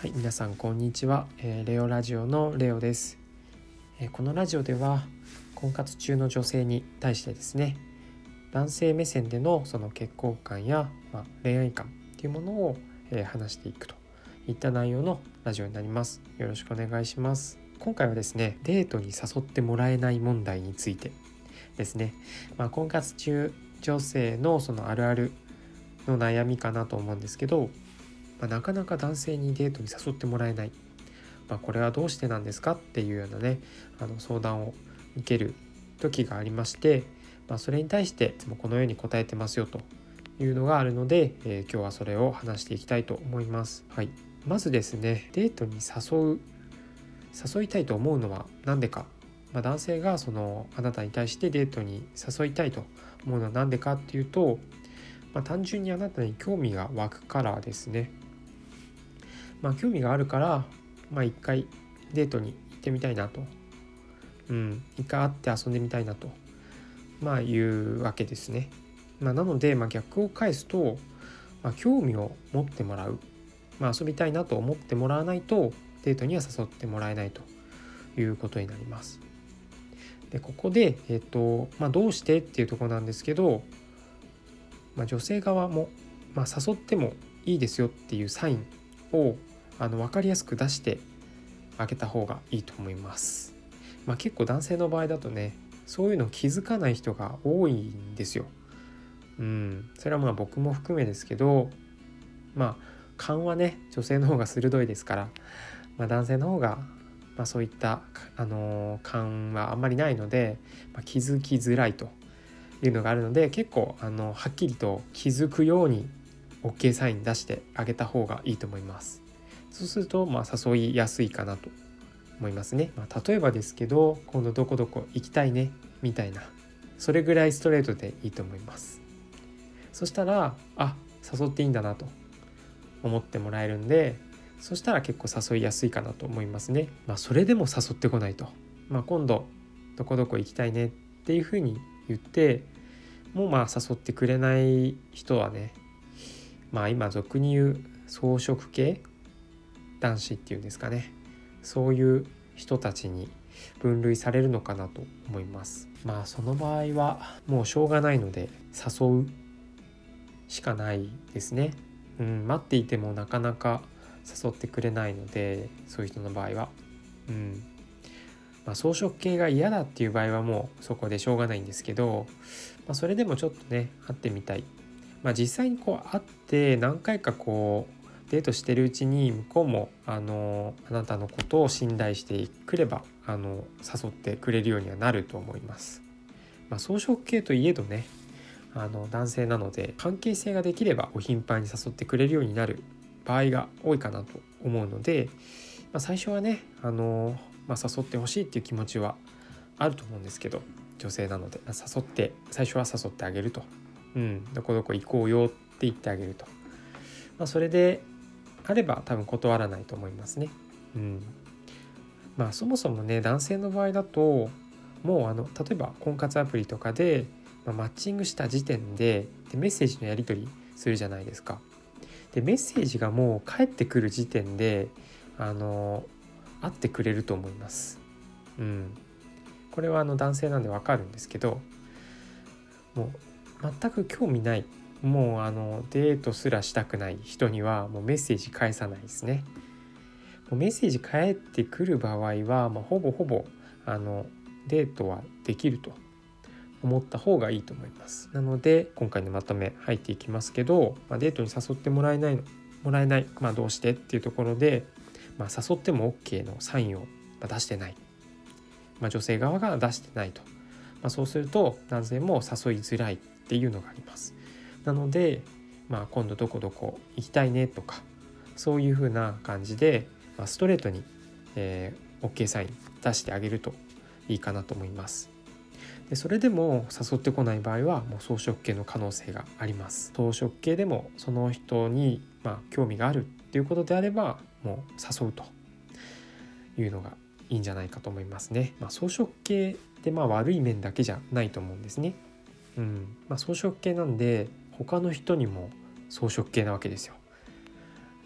はい、皆さんこんにちは、えー、レオラジオのレオです、えー、このラジオでは婚活中の女性に対してですね男性目線でのその結婚観や、まあ、恋愛観っていうものを、えー、話していくといった内容のラジオになります。よろしくお願いします。今回はですねデートに誘ってもらえない問題についてですね、まあ、婚活中女性のそのあるあるの悩みかなと思うんですけどまあ、なかなか男性にデートに誘ってもらえない、まあ、これはどうしてなんですかっていうようなねあの相談を受ける時がありまして、まあ、それに対していつもこのように答えてますよというのがあるので、えー、今日はそれを話していきたいと思います。はい、まずですねデートに誘う誘いたいと思うのは何でか、まあ、男性がそのあなたに対してデートに誘いたいと思うのは何でかっていうと、まあ、単純にあなたに興味が湧くからですね。まあ、興味があるから、まあ、一回デートに行ってみたいなと、うん、一回会って遊んでみたいなと、まあ、いうわけですね。まあ、なので、まあ、逆を返すと、まあ、興味を持ってもらう、まあ、遊びたいなと思ってもらわないとデートには誘ってもらえないということになります。でここで、えーとまあ、どうしてっていうとこなんですけど、まあ、女性側も、まあ、誘ってもいいですよっていうサインをあの分かりやすく出してあげた方がいいと思います。まあ、結構男性の場合だとねそういうの気づかない人が多いんですよ。うん、それはまあ僕も含めですけどまあ勘はね女性の方が鋭いですから、まあ、男性の方が、まあ、そういった、あのー、勘はあんまりないので、まあ、気づきづらいというのがあるので結構あのはっきりと気づくように OK サイン出してあげた方がいいと思います。そうすると、まあ、誘いやすいかなと思いますね。まあ、例えばですけど、今度どこどこ行きたいね、みたいな。それぐらいストレートでいいと思います。そしたら、あ、誘っていいんだなと思ってもらえるんで、そしたら結構誘いやすいかなと思いますね。まあ、それでも誘ってこないと。まあ、今度、どこどこ行きたいねっていうふうに言って、もうまあ誘ってくれない人はね、まあ今俗に言う草食系男子っていうんですかね。そういう人たちに分類されるのかなと思います。まあその場合はもうしょうがないので誘うしかないですね。うん待っていてもなかなか誘ってくれないのでそういう人の場合は。うん。まあ、装飾系が嫌だっていう場合はもうそこでしょうがないんですけど、まあ、それでもちょっとね会ってみたい、まあ、実際にこう会って何回かこうデートしてるうちに向こうもあのあなたのことを信頼してくればあの誘ってくれるようにはなると思います。まあ、装飾系といえどねあの男性なので関係性ができればお頻繁に誘ってくれるようになる場合が多いかなと思うので、まあ、最初はねあの、まあ、誘ってほしいっていう気持ちはあると思うんですけど女性なので誘って最初は誘ってあげると、うん、どこどこ行こうよって言ってあげると、まあ、それであれば多分断らないと思いますね。うん、まあそもそもね男性の場合だともうあの例えば婚活アプリとかで、まあ、マッチングした時点ででメッセージのやり取りするじゃないですか。でメッセージがもう返ってくる時点であの会ってくれると思います。うん、これはあの男性なんでわかるんですけどもう全く興味ないもうあのデートすらしたくない人にはもうメッセージ返さないですね。もうメッセージ返ってくる場合は、まあ、ほぼほぼあのデートはできると思った方がいいと思います。なので今回のまとめ入っていきますけど、まあ、デートに誘ってもらえないのもらえない、まあ、どうしてっていうところで、まあ、誘っても OK のサインを出してない、まあ、女性側が出してないと、まあ、そうすると男性も誘いづらいっていうのがあります。なので、まあ、今度どこどこ行きたいねとかそういうふうな感じで、まあ、ストレートに、えー、OK サイン出してあげるといいかなと思います。でそれでも誘ってこない場合はもう草食系の可能性があります。草食系でもその人にまあ興味があるっていうことであればもう誘うというのがいいんじゃないかと思いますね。まあ、草食系ってまあ悪い面だけじゃないと思うんですね。うん。まあ、草食系なんで他の人にも草食系なわけですよ。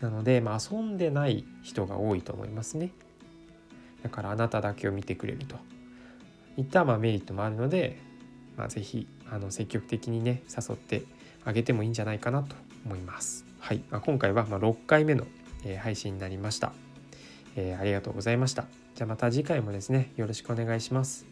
なので、まあ、遊んでない人が多いと思いますね。だからあなただけを見てくれると。いったまあメリットもあるので、まあ、ぜひあの積極的にね誘ってあげてもいいんじゃないかなと思います。はい、まあ、今回はま6回目の配信になりました、えー、ありがとうございました。じゃあまた次回もですねよろしくお願いします。